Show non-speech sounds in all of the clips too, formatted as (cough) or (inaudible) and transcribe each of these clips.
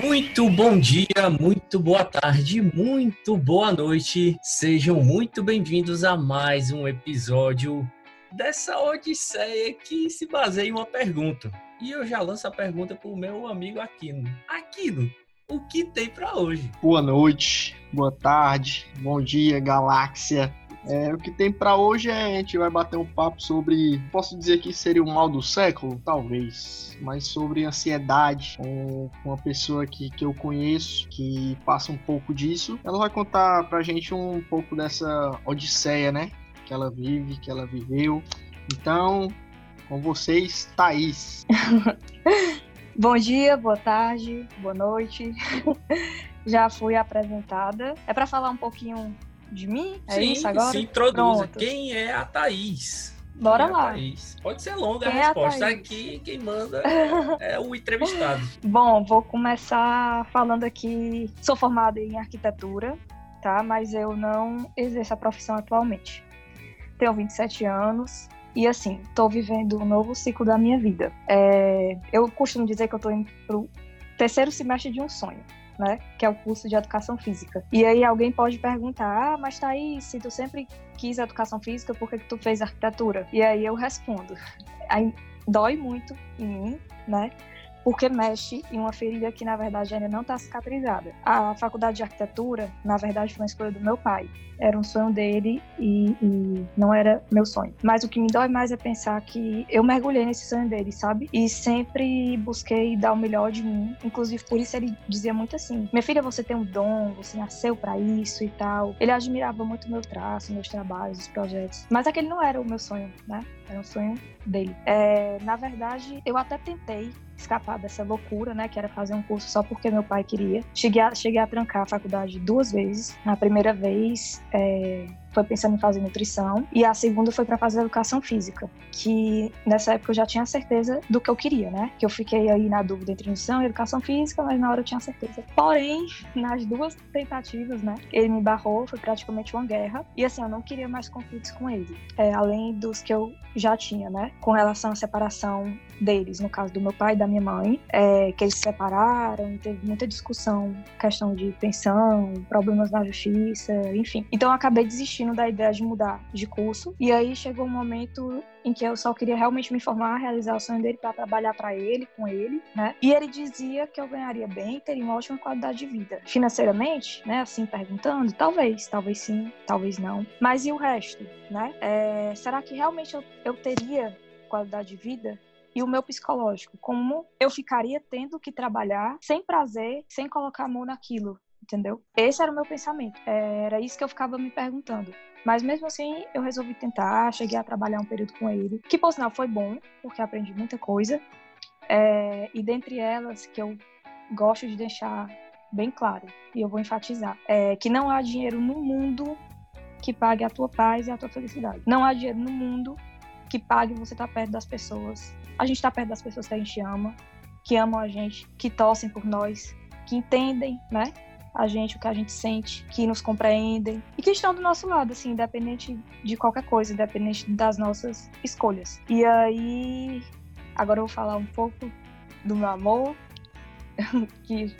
Muito bom dia, muito boa tarde, muito boa noite. Sejam muito bem-vindos a mais um episódio dessa odisseia que se baseia em uma pergunta. E eu já lanço a pergunta para o meu amigo Aquino. Aquino, o que tem para hoje? Boa noite, boa tarde, bom dia, galáxia. É, o que tem para hoje é a gente vai bater um papo sobre, posso dizer que seria o mal do século, talvez, mas sobre ansiedade com uma pessoa que, que eu conheço que passa um pouco disso. Ela vai contar pra gente um pouco dessa odisseia, né, que ela vive, que ela viveu. Então, com vocês, Thaís. (laughs) Bom dia, boa tarde, boa noite. (laughs) Já fui apresentada. É para falar um pouquinho de mim? É sim, isso agora? se introduza. Pronto. Quem é a Thaís? Bora Quem é a lá. Thaís? Pode ser longa Quem a é a resposta. Thaís? Aqui quem manda (laughs) é o entrevistado. Bom, vou começar falando aqui. Sou formada em arquitetura, tá? Mas eu não exerço a profissão atualmente. Tenho 27 anos e, assim, tô vivendo um novo ciclo da minha vida. É, eu costumo dizer que eu tô indo pro terceiro semestre de um sonho. Né? Que é o curso de educação física. E aí alguém pode perguntar: "Ah, mas Thaís, se tu sempre quis educação física, por que que tu fez arquitetura?" E aí eu respondo: aí dói muito em mim, né? Porque mexe em uma ferida que, na verdade, ainda não está cicatrizada. A faculdade de arquitetura, na verdade, foi uma escolha do meu pai. Era um sonho dele e, e não era meu sonho. Mas o que me dói mais é pensar que eu mergulhei nesse sonho dele, sabe? E sempre busquei dar o melhor de mim. Inclusive, por isso ele dizia muito assim: Minha filha, você tem um dom, você nasceu para isso e tal. Ele admirava muito meu traço, meus trabalhos, os projetos. Mas aquele não era o meu sonho, né? Era um sonho dele. É, na verdade, eu até tentei escapar dessa loucura, né, que era fazer um curso só porque meu pai queria. Cheguei a, cheguei a trancar a faculdade duas vezes. Na primeira vez, é, foi pensando em fazer nutrição e a segunda foi para fazer educação física, que nessa época eu já tinha certeza do que eu queria, né? Que eu fiquei aí na dúvida entre nutrição e educação física, mas na hora eu tinha certeza. Porém, nas duas tentativas, né, ele me barrou, foi praticamente uma guerra e assim eu não queria mais conflitos com ele, é, além dos que eu já tinha, né, com relação à separação deles, no caso do meu pai e da minha mãe, é, que eles se separaram, teve muita discussão, questão de pensão, problemas na justiça, enfim. Então eu acabei desistindo da ideia de mudar de curso e aí chegou um momento em que eu só queria realmente me formar, realizar o sonho dele para trabalhar para ele, com ele, né? E ele dizia que eu ganharia bem, teria uma ótima qualidade de vida. Financeiramente, né? Assim, perguntando, talvez, talvez sim, talvez não. Mas e o resto, né? É, será que realmente eu, eu teria qualidade de vida? e o meu psicológico, como eu ficaria tendo que trabalhar sem prazer, sem colocar a mão naquilo, entendeu? Esse era o meu pensamento, era isso que eu ficava me perguntando. Mas mesmo assim, eu resolvi tentar, cheguei a trabalhar um período com ele, que por sinal foi bom, porque aprendi muita coisa. É, e dentre elas, que eu gosto de deixar bem claro, e eu vou enfatizar, é que não há dinheiro no mundo que pague a tua paz e a tua felicidade. Não há dinheiro no mundo que pague você estar perto das pessoas. A gente está perto das pessoas que a gente ama, que amam a gente, que torcem por nós, que entendem, né? A gente, o que a gente sente, que nos compreendem e que estão do nosso lado, assim, independente de qualquer coisa, independente das nossas escolhas. E aí, agora eu vou falar um pouco do meu amor, (laughs) que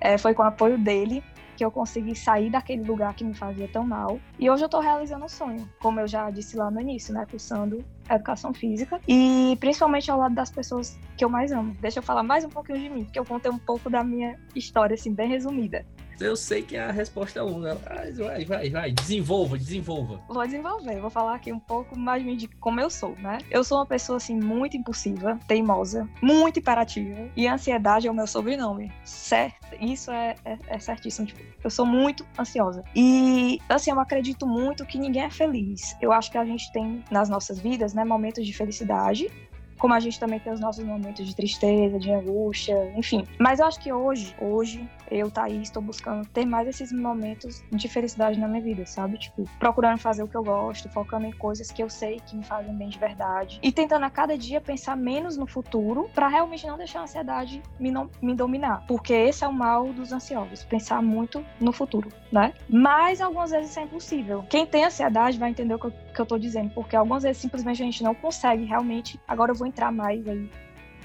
é, foi com o apoio dele que eu consegui sair daquele lugar que me fazia tão mal. E hoje eu tô realizando um sonho, como eu já disse lá no início, né? Cursando educação física e principalmente ao lado das pessoas que eu mais amo. Deixa eu falar mais um pouquinho de mim, porque eu contei um pouco da minha história, assim, bem resumida. Eu sei que a resposta é longa, mas vai, vai, vai, desenvolva, desenvolva. Vou desenvolver, vou falar aqui um pouco mais de como eu sou, né? Eu sou uma pessoa, assim, muito impulsiva, teimosa, muito imperativa, e ansiedade é o meu sobrenome, certo? Isso é, é, é certíssimo, tipo, eu sou muito ansiosa. E, assim, eu acredito muito que ninguém é feliz. Eu acho que a gente tem nas nossas vidas, né, momentos de felicidade, como a gente também tem os nossos momentos de tristeza, de angústia, enfim. Mas eu acho que hoje, hoje, eu, Thaís, estou buscando ter mais esses momentos de felicidade na minha vida, sabe? Tipo, procurando fazer o que eu gosto, focando em coisas que eu sei que me fazem bem de verdade. E tentando a cada dia pensar menos no futuro para realmente não deixar a ansiedade me, não, me dominar. Porque esse é o mal dos ansiosos, pensar muito no futuro, né? Mas algumas vezes isso é impossível. Quem tem ansiedade vai entender o que eu, que eu tô dizendo, porque algumas vezes simplesmente a gente não consegue realmente. Agora eu vou entrar mais aí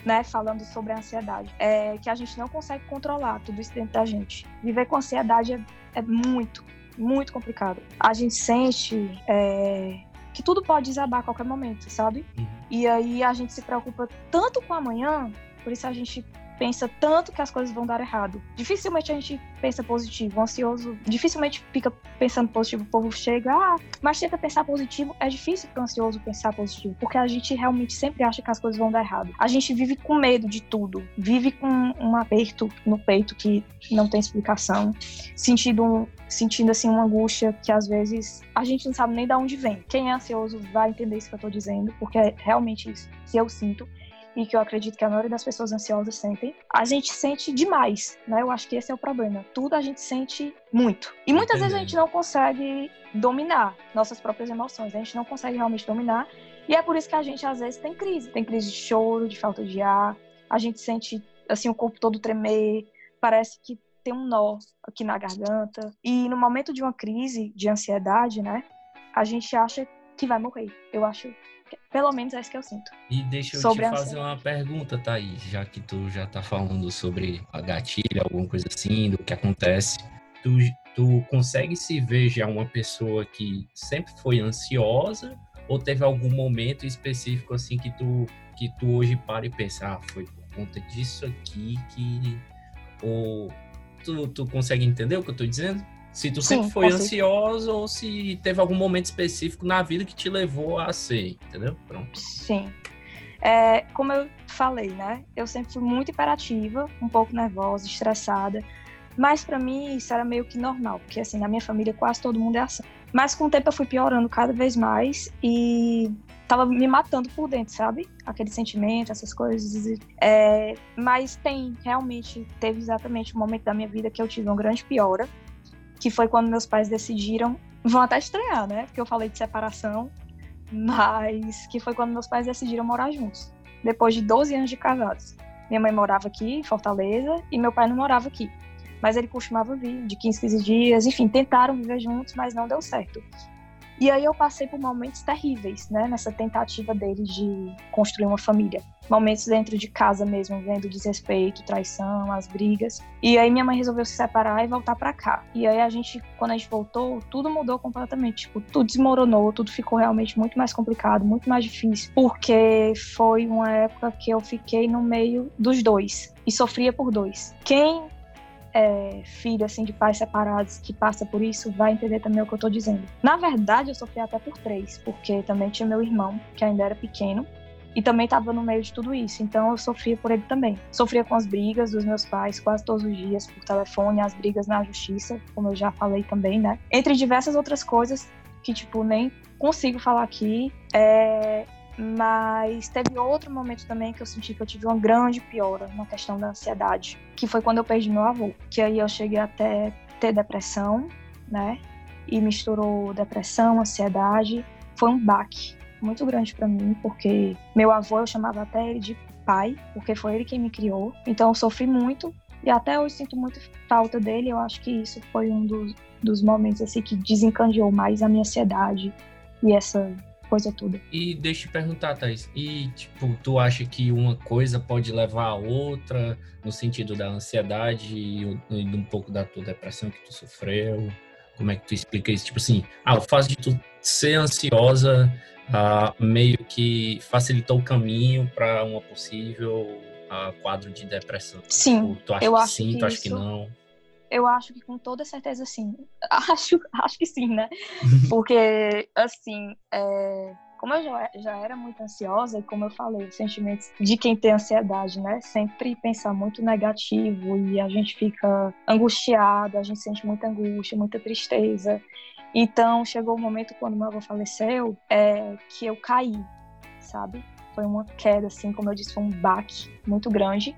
né, falando sobre a ansiedade, é que a gente não consegue controlar tudo isso dentro da gente. Viver com ansiedade é, é muito, muito complicado. A gente sente é, que tudo pode desabar a qualquer momento, sabe? Uhum. E aí a gente se preocupa tanto com amanhã, por isso a gente pensa tanto que as coisas vão dar errado. Dificilmente a gente pensa positivo. O ansioso dificilmente fica pensando positivo. O povo chega, ah, mas tenta pensar positivo. É difícil para o ansioso pensar positivo, porque a gente realmente sempre acha que as coisas vão dar errado. A gente vive com medo de tudo, vive com um aperto no peito que não tem explicação, sentindo sentindo assim uma angústia que às vezes a gente não sabe nem de onde vem. Quem é ansioso vai entender isso que eu estou dizendo, porque é realmente isso que eu sinto e que eu acredito que a maioria das pessoas ansiosas sentem, a gente sente demais, né? Eu acho que esse é o problema. Tudo a gente sente muito. E muitas Entendi. vezes a gente não consegue dominar nossas próprias emoções, a gente não consegue realmente dominar. E é por isso que a gente às vezes tem crise, tem crise de choro, de falta de ar, a gente sente assim o corpo todo tremer, parece que tem um nó aqui na garganta. E no momento de uma crise de ansiedade, né, a gente acha que vai morrer. Eu acho pelo menos é isso que eu sinto. E deixa eu sobre te fazer uma pergunta, Thaís, já que tu já tá falando sobre a gatilha, alguma coisa assim, do que acontece. Tu, tu consegue se ver já uma pessoa que sempre foi ansiosa ou teve algum momento específico assim que tu que tu hoje para e pensa, ah, foi por conta disso aqui que ou tu, tu consegue entender o que eu tô dizendo? Se tu sempre Sim, foi ansioso ou se teve algum momento específico na vida que te levou a ser, entendeu? Pronto. Sim. É, como eu falei, né? Eu sempre fui muito imperativa, um pouco nervosa, estressada. Mas para mim isso era meio que normal, porque assim, na minha família quase todo mundo é assim. Mas com o tempo eu fui piorando cada vez mais e tava me matando por dentro, sabe? Aquele sentimento, essas coisas. É, mas tem, realmente, teve exatamente um momento da minha vida que eu tive uma grande piora que foi quando meus pais decidiram, vão até estranhar, né? Porque eu falei de separação, mas que foi quando meus pais decidiram morar juntos, depois de 12 anos de casados. Minha mãe morava aqui, em Fortaleza, e meu pai não morava aqui. Mas ele costumava vir de 15, 15 dias, enfim, tentaram viver juntos, mas não deu certo. E aí eu passei por momentos terríveis, né, nessa tentativa dele de construir uma família. Momentos dentro de casa mesmo, vendo desrespeito, traição, as brigas. E aí minha mãe resolveu se separar e voltar para cá. E aí a gente, quando a gente voltou, tudo mudou completamente. Tipo, tudo desmoronou, tudo ficou realmente muito mais complicado, muito mais difícil, porque foi uma época que eu fiquei no meio dos dois e sofria por dois. Quem é, filho assim de pais separados que passa por isso vai entender também o que eu estou dizendo. Na verdade, eu sofri até por três, porque também tinha meu irmão que ainda era pequeno e também estava no meio de tudo isso. Então eu sofria por ele também. Sofria com as brigas dos meus pais quase todos os dias por telefone, as brigas na justiça, como eu já falei também, né? Entre diversas outras coisas que tipo nem consigo falar aqui. É, mas teve outro momento também que eu senti que eu tive uma grande piora na questão da ansiedade, que foi quando eu perdi meu avô. Que aí eu cheguei até ter depressão, né? E misturou depressão, ansiedade. Foi um baque muito grande para mim, porque meu avô eu chamava até ele de pai, porque foi ele quem me criou. Então eu sofri muito e até hoje sinto muito falta dele. Eu acho que isso foi um dos, dos momentos assim que desencadeou mais a minha ansiedade e essa coisa toda. E deixa eu te perguntar, Thais, e tipo, tu acha que uma coisa pode levar a outra no sentido da ansiedade e, e um pouco da tua depressão que tu sofreu? Como é que tu explica isso? Tipo assim, ah, o fato de tu ser ansiosa ah, meio que facilitou o caminho para uma possível ah, quadro de depressão. Sim, tu acha eu que acho sim, que tu acha isso... que não? Eu acho que com toda certeza sim. (laughs) Acho, acho que sim, né? (laughs) Porque, assim, é... como eu já, já era muito ansiosa, e como eu falei, os sentimentos de quem tem ansiedade, né? Sempre pensar muito negativo e a gente fica angustiado, a gente sente muita angústia, muita tristeza. Então, chegou o um momento quando meu avô faleceu, é, que eu caí, sabe? Foi uma queda, assim, como eu disse, foi um baque muito grande.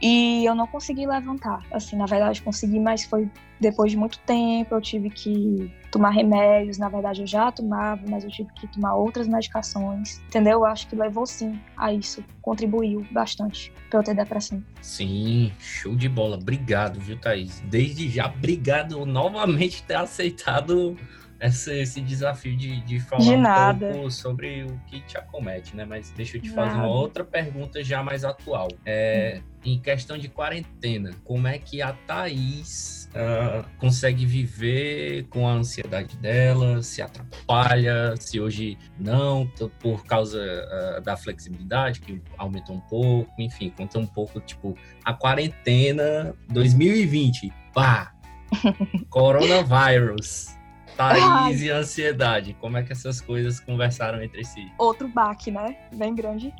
E eu não consegui levantar. Assim, na verdade, consegui, mas foi depois de muito tempo. Eu tive que tomar remédios. Na verdade, eu já tomava, mas eu tive que tomar outras medicações. Entendeu? Eu acho que levou sim a isso. Contribuiu bastante para eu ter depressão. Sim, show de bola. Obrigado, viu, Thaís? Desde já, obrigado novamente ter aceitado esse, esse desafio de, de falar De um pouco sobre o que te acomete, né? Mas deixa eu te fazer Nada. uma outra pergunta já mais atual. É, em questão de quarentena, como é que a Thaís ah, consegue viver com a ansiedade dela? Se atrapalha? Se hoje não, por causa ah, da flexibilidade que aumentou um pouco? Enfim, conta um pouco, tipo, a quarentena 2020. Pá! (laughs) Coronavírus. Thaís Ai. e ansiedade. Como é que essas coisas conversaram entre si? Outro baque, né? Bem grande.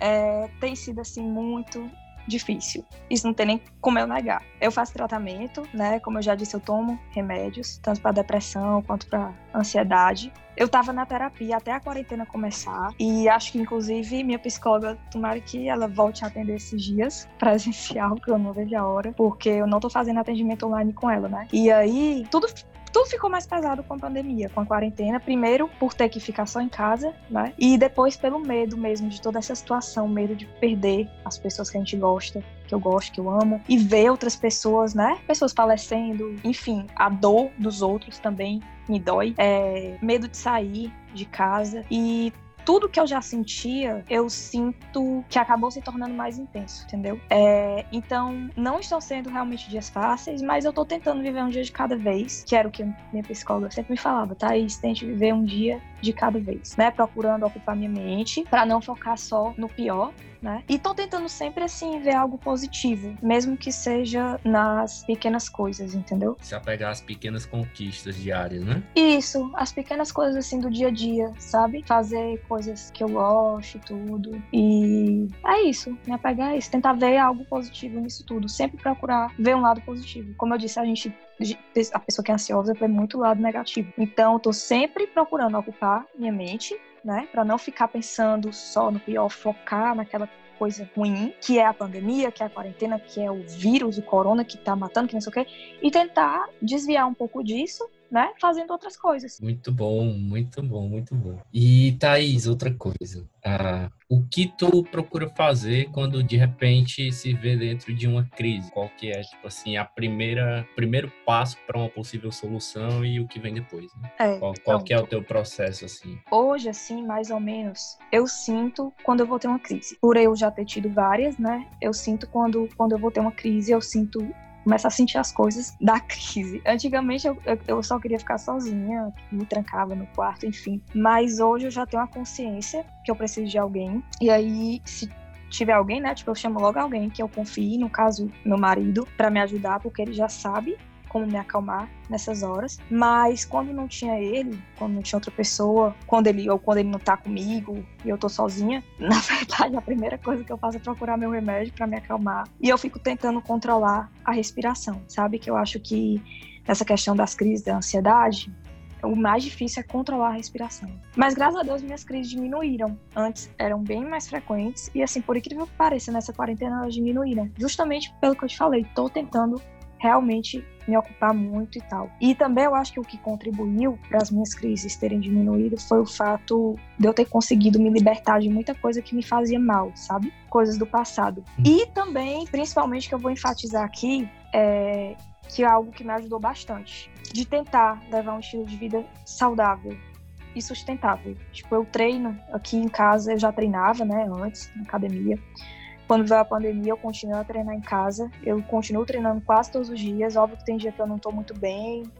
É, tem sido, assim, muito difícil. Isso não tem nem como eu negar. Eu faço tratamento, né? Como eu já disse, eu tomo remédios, tanto para depressão quanto para ansiedade. Eu tava na terapia até a quarentena começar e acho que inclusive minha psicóloga, tomara que ela volte a atender esses dias (laughs) presencial, que eu não vejo a hora, porque eu não tô fazendo atendimento online com ela, né? E aí tudo tudo ficou mais pesado com a pandemia, com a quarentena. Primeiro, por ter que ficar só em casa, né? E depois, pelo medo mesmo de toda essa situação, medo de perder as pessoas que a gente gosta, que eu gosto, que eu amo, e ver outras pessoas, né? Pessoas falecendo, enfim, a dor dos outros também me dói. É, medo de sair de casa e tudo que eu já sentia, eu sinto que acabou se tornando mais intenso, entendeu? É, então, não estão sendo realmente dias fáceis, mas eu tô tentando viver um dia de cada vez, que era o que minha psicóloga sempre me falava, Thaís, tente viver um dia de cada vez, né? Procurando ocupar minha mente para não focar só no pior, né? E tô tentando sempre assim ver algo positivo, mesmo que seja nas pequenas coisas, entendeu? Se apegar às pequenas conquistas diárias, né? Isso, as pequenas coisas assim do dia a dia, sabe? Fazer coisas que eu gosto e tudo. E é isso, me apegar a isso, tentar ver algo positivo nisso tudo, sempre procurar ver um lado positivo. Como eu disse, a gente a pessoa que é ansiosa vê muito lado negativo. Então, eu tô sempre procurando ocupar minha mente, né, para não ficar pensando só no pior, focar naquela coisa ruim, que é a pandemia, que é a quarentena, que é o vírus, o corona que tá matando, que não sei o quê, e tentar desviar um pouco disso, né, fazendo outras coisas. Muito bom, muito bom, muito bom. E Thaís, outra coisa. Ah, o que tu procura fazer quando de repente se vê dentro de uma crise? Qual que é, tipo assim, a primeira primeiro passo para uma possível solução e o que vem depois? Né? É, Qual, qual que é o teu processo assim? Hoje, assim, mais ou menos, eu sinto quando eu vou ter uma crise. Por eu já ter tido várias, né? Eu sinto quando, quando eu vou ter uma crise, eu sinto começo a sentir as coisas da crise. Antigamente eu, eu só queria ficar sozinha, me trancava no quarto, enfim. Mas hoje eu já tenho a consciência que eu preciso de alguém. E aí, se tiver alguém, né? Tipo, eu chamo logo alguém que eu confie, no caso, meu marido, para me ajudar, porque ele já sabe como me acalmar nessas horas. Mas quando não tinha ele, quando não tinha outra pessoa, quando ele ou quando ele não tá comigo e eu tô sozinha, (laughs) na verdade a primeira coisa que eu faço é procurar meu remédio para me acalmar. E eu fico tentando controlar a respiração, sabe? Que eu acho que nessa questão das crises da ansiedade, o mais difícil é controlar a respiração. Mas graças a Deus minhas crises diminuíram. Antes eram bem mais frequentes e assim, por incrível que pareça, nessa quarentena elas diminuíram. Justamente pelo que eu te falei, tô tentando realmente me ocupar muito e tal. E também eu acho que o que contribuiu para as minhas crises terem diminuído foi o fato de eu ter conseguido me libertar de muita coisa que me fazia mal, sabe? Coisas do passado. E também, principalmente, que eu vou enfatizar aqui, é que é algo que me ajudou bastante. De tentar levar um estilo de vida saudável e sustentável. Tipo, eu treino aqui em casa, eu já treinava, né, antes, na academia. Quando veio a pandemia, eu continuo a treinar em casa. Eu continuo treinando quase todos os dias. Óbvio que tem dia que eu não tô muito bem,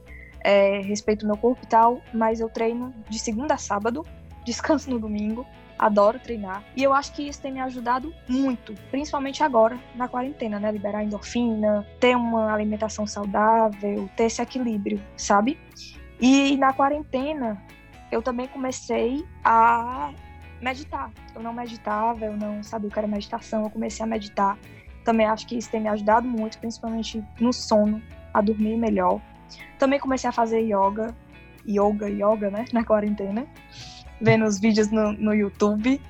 é, respeito meu corpo e tal, mas eu treino de segunda a sábado, (laughs) descanso no domingo. Adoro treinar. E eu acho que isso tem me ajudado muito, principalmente agora, na quarentena, né? Liberar endorfina, ter uma alimentação saudável, ter esse equilíbrio, sabe? E na quarentena, eu também comecei a meditar. Eu não meditava, eu não sabia o que era meditação, eu comecei a meditar. Também acho que isso tem me ajudado muito, principalmente no sono, a dormir melhor. Também comecei a fazer yoga, yoga, yoga, né, (laughs) na quarentena, vendo os vídeos no, no YouTube.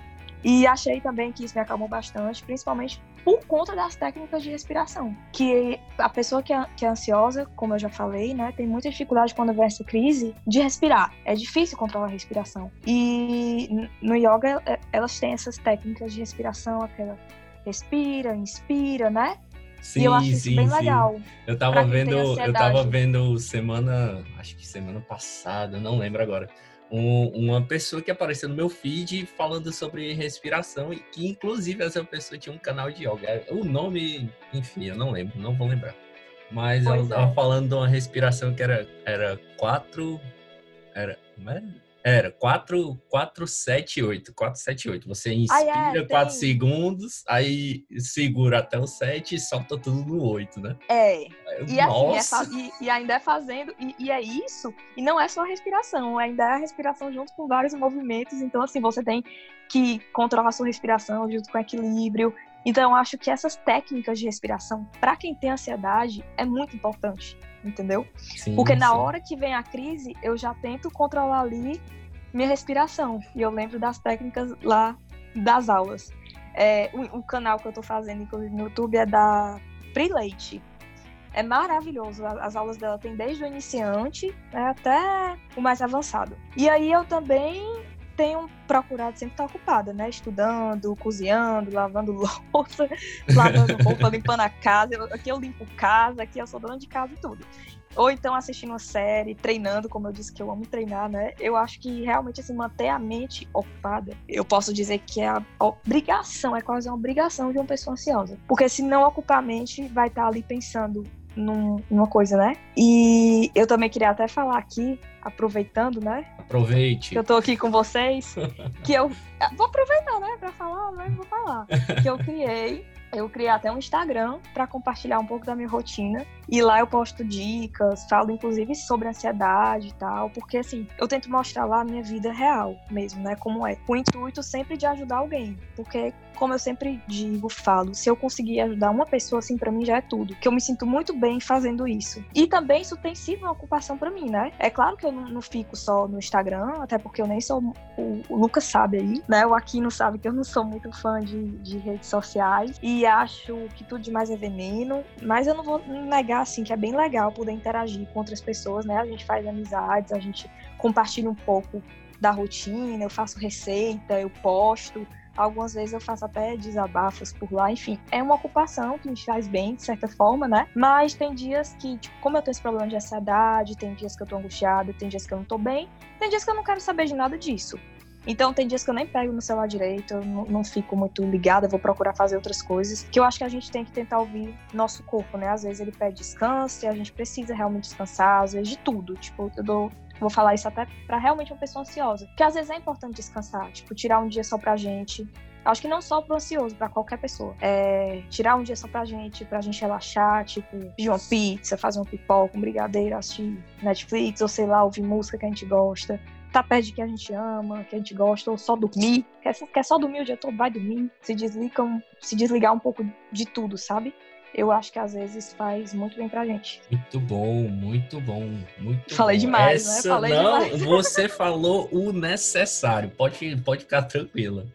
E achei também que isso me acalmou bastante, principalmente por conta das técnicas de respiração. Que a pessoa que é, que é ansiosa, como eu já falei, né, tem muita dificuldade quando vem essa crise de respirar. É difícil controlar a respiração. E no yoga, elas têm essas técnicas de respiração, aquela respira, inspira, né? Sim, e eu acho isso bem sim. legal. Eu tava vendo, eu tava vendo semana, acho que semana passada, não lembro agora. Um, uma pessoa que apareceu no meu feed falando sobre respiração e que inclusive essa pessoa tinha um canal de yoga. O nome, enfim, eu não lembro, não vou lembrar. Mas pois ela tava é. falando de uma respiração que era era quatro era, como é? Era 4, 4, 7, 8. 4, 7, 8. Você inspira ah, é, 4 tem... segundos, aí segura até o 7 e solta tudo no 8, né? É. E, assim, é e, e, ainda é fazendo, e, e, é isso, e não é só a respiração, ainda é a respiração junto com vários movimentos. Então, assim, você tem que controlar a sua respiração junto com equilíbrio. Então, eu acho que essas técnicas de respiração, para quem tem ansiedade, é muito importante entendeu? Sim, Porque na hora que vem a crise, eu já tento controlar ali minha respiração. E eu lembro das técnicas lá das aulas. É, o, o, canal que eu tô fazendo, inclusive, no YouTube é da Pri Leite. É maravilhoso. As aulas dela tem desde o iniciante né, até o mais avançado. E aí eu também tenho procurado sempre estar ocupada, né? Estudando, cozinhando, lavando (laughs) louça, lavando roupa, (laughs) limpando a casa. Eu, aqui eu limpo casa, aqui eu sou dona de casa e tudo. Ou então assistindo uma série, treinando, como eu disse que eu amo treinar, né? Eu acho que realmente assim, manter a mente ocupada, eu posso dizer que é a obrigação, é quase uma obrigação de uma pessoa ansiosa. Porque se não ocupar a mente, vai estar ali pensando num, numa coisa, né? E eu também queria até falar aqui, aproveitando, né? Aproveite. Que eu tô aqui com vocês, (laughs) que eu vou aproveitar, né, para falar, né? Vou falar. Que eu criei eu criei até um Instagram para compartilhar um pouco da minha rotina. E lá eu posto dicas, falo inclusive sobre ansiedade e tal, porque assim, eu tento mostrar lá a minha vida real mesmo, né? Como é. Com o intuito sempre de ajudar alguém. Porque, como eu sempre digo, falo, se eu conseguir ajudar uma pessoa, assim, para mim já é tudo. Que eu me sinto muito bem fazendo isso. E também isso tem sido uma ocupação para mim, né? É claro que eu não, não, fico só no Instagram, até porque eu nem sou. O, o Lucas sabe aí, né? O Aquino sabe que eu não sou muito fã de, de redes sociais. E acho que tudo demais é veneno, mas eu não vou negar assim que é bem legal poder interagir com outras pessoas, né? A gente faz amizades, a gente compartilha um pouco da rotina, eu faço receita, eu posto, algumas vezes eu faço até desabafos por lá, enfim, é uma ocupação que me faz bem, de certa forma, né? Mas tem dias que, tipo, como eu tenho esse problema de ansiedade, tem dias que eu tô angustiada, tem dias que eu não tô bem, tem dias que eu não quero saber de nada disso. Então tem dias que eu nem pego no celular direito, eu não, fico muito ligada, vou procurar fazer outras coisas. Que eu acho que a gente tem que tentar ouvir nosso corpo, né? Às vezes ele pede descanso e a gente precisa realmente descansar, às vezes de tudo. Tipo, eu dou vou falar isso até para realmente uma pessoa ansiosa. Porque às vezes é importante descansar, tipo, tirar um dia só pra gente. Acho que não só pro ansioso, para qualquer pessoa. É, tirar um dia só pra gente, pra gente relaxar, tipo, pedir uma pizza, fazer um pipoca, um brigadeiro, assistir Netflix, ou sei lá, ouvir música que a gente gosta tá perto de quem a gente ama, que a gente gosta, ou só dormir. Quer, quer só dormir o dia todo, vai dormir. Se, desligam, se desligar um pouco de tudo, sabe? Eu acho que às vezes faz muito bem pra gente. Muito bom, muito bom, muito Falei bom. demais, né? Essa, né? Falei não, demais. (laughs) você falou o necessário. Pode, pode ficar tranquila.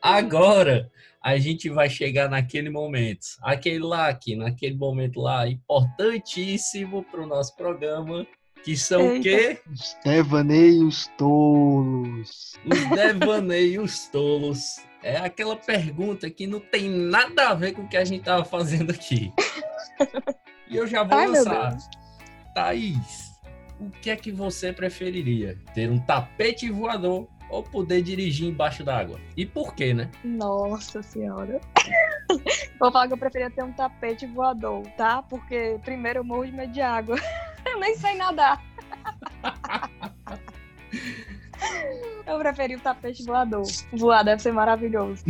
Agora a gente vai chegar naquele momento, aquele lá, aqui, naquele momento lá, importantíssimo para o nosso programa, que são o quê? Os devaneios tolos. Os devaneios tolos. É aquela pergunta que não tem nada a ver com o que a gente tava fazendo aqui. E eu já vou Ai, lançar. Thaís, o que é que você preferiria? Ter um tapete voador ou poder dirigir embaixo d'água? E por quê, né? Nossa senhora. (laughs) Vou falar que eu preferia ter um tapete voador, tá? Porque primeiro eu morro de medo de água. Eu nem sei nadar. (laughs) Eu preferi o tapete voador. Voar deve ser maravilhoso.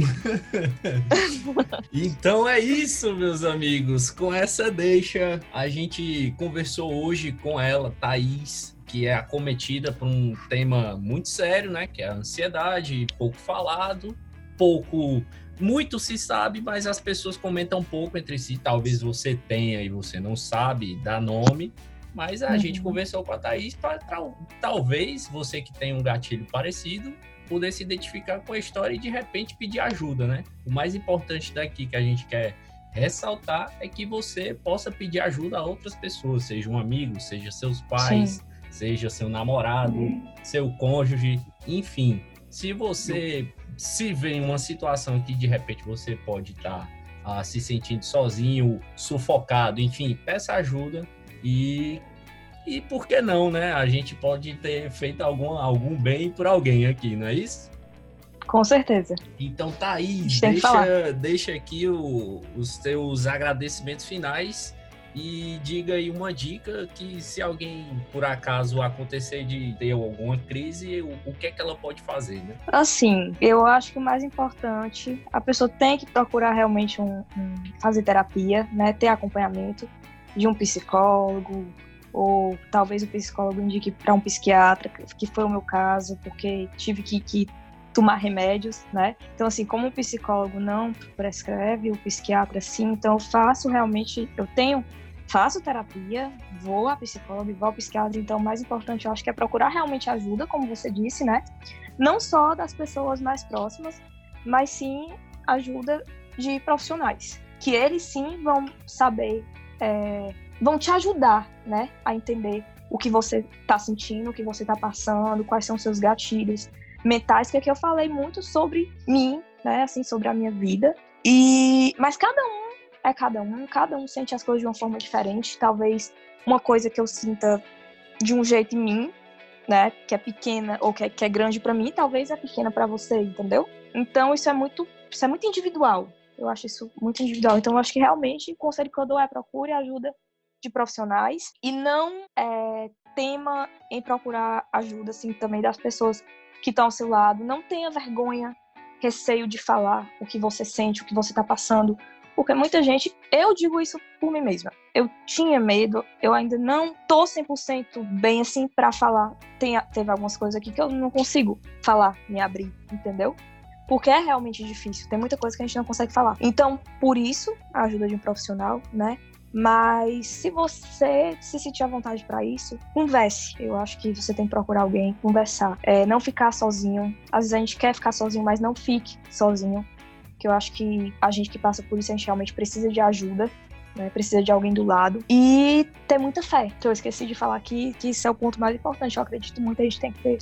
(laughs) então é isso, meus amigos. Com essa deixa, a gente conversou hoje com ela, Thaís, que é acometida por um tema muito sério, né? Que é a ansiedade, pouco falado, pouco. Muito se sabe, mas as pessoas comentam pouco entre si. Talvez você tenha e você não sabe dar nome. Mas a uhum. gente conversou com a Thaís para talvez você que tem um gatilho parecido poder se identificar com a história e de repente pedir ajuda, né? O mais importante daqui que a gente quer ressaltar é que você possa pedir ajuda a outras pessoas, seja um amigo, seja seus pais, Sim. seja seu namorado, seu cônjuge, enfim. Se você se vê em uma situação que de repente você pode estar tá ah, se sentindo sozinho, sufocado, enfim, peça ajuda e e por que não, né? A gente pode ter feito algum, algum bem por alguém aqui, não é isso? Com certeza. Então tá aí, deixa, deixa aqui o, os teus agradecimentos finais e diga aí uma dica que se alguém por acaso acontecer de ter alguma crise, o, o que é que ela pode fazer, né? Assim, eu acho que o mais importante, a pessoa tem que procurar realmente um, um fazer terapia, né, ter acompanhamento de um psicólogo ou talvez o psicólogo indique para um psiquiatra, que foi o meu caso, porque tive que, que tomar remédios, né? Então, assim, como o psicólogo não prescreve, o psiquiatra sim, então eu faço realmente, eu tenho faço terapia, vou a psicóloga e vou ao psiquiatra, então o mais importante eu acho que é procurar realmente ajuda, como você disse, né? Não só das pessoas mais próximas, mas sim ajuda de profissionais, que eles sim vão saber, é, vão te ajudar, né, a entender o que você está sentindo, o que você está passando, quais são seus gatilhos mentais, que aqui eu falei muito sobre mim, né, assim, sobre a minha vida. E mas cada um é cada um, cada um sente as coisas de uma forma diferente. Talvez uma coisa que eu sinta de um jeito em mim, né, que é pequena ou que é, que é grande para mim, talvez é pequena para você, entendeu? Então isso é muito, isso é muito individual. Eu acho isso muito individual. Então eu acho que realmente o conselho que eu dou é procure ajuda de profissionais e não é, tema em procurar ajuda assim também das pessoas que estão ao seu lado. Não tenha vergonha, receio de falar o que você sente, o que você está passando, porque muita gente, eu digo isso por mim mesma. Eu tinha medo, eu ainda não tô 100% bem assim para falar. Tem, teve algumas coisas aqui que eu não consigo falar, me abrir, entendeu? Porque é realmente difícil, tem muita coisa que a gente não consegue falar. Então, por isso, a ajuda de um profissional, né? Mas se você se sentir à vontade para isso, converse. Eu acho que você tem que procurar alguém, conversar. É, não ficar sozinho. Às vezes a gente quer ficar sozinho, mas não fique sozinho que eu acho que a gente que passa por isso, a gente realmente precisa de ajuda, né? Precisa de alguém do lado. E ter muita fé, que eu esqueci de falar aqui, que isso é o ponto mais importante. Eu acredito muito, a gente tem que ter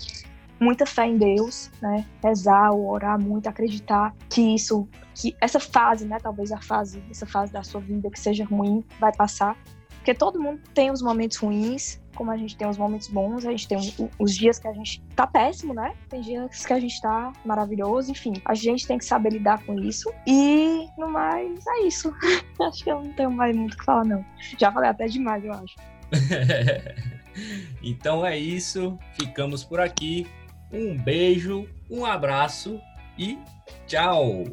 muita fé em Deus, né? Rezar ou orar muito, acreditar que isso, que essa fase, né? Talvez a fase, essa fase da sua vida que seja ruim, vai passar. Porque todo mundo tem os momentos ruins, como a gente tem os momentos bons, a gente tem os dias que a gente tá péssimo, né? Tem dias que a gente tá maravilhoso, enfim. A gente tem que saber lidar com isso. E, no mais, é isso. (laughs) acho que eu não tenho mais muito o que falar, não. Já falei até demais, eu acho. (laughs) então é isso. Ficamos por aqui. Um beijo, um abraço e tchau!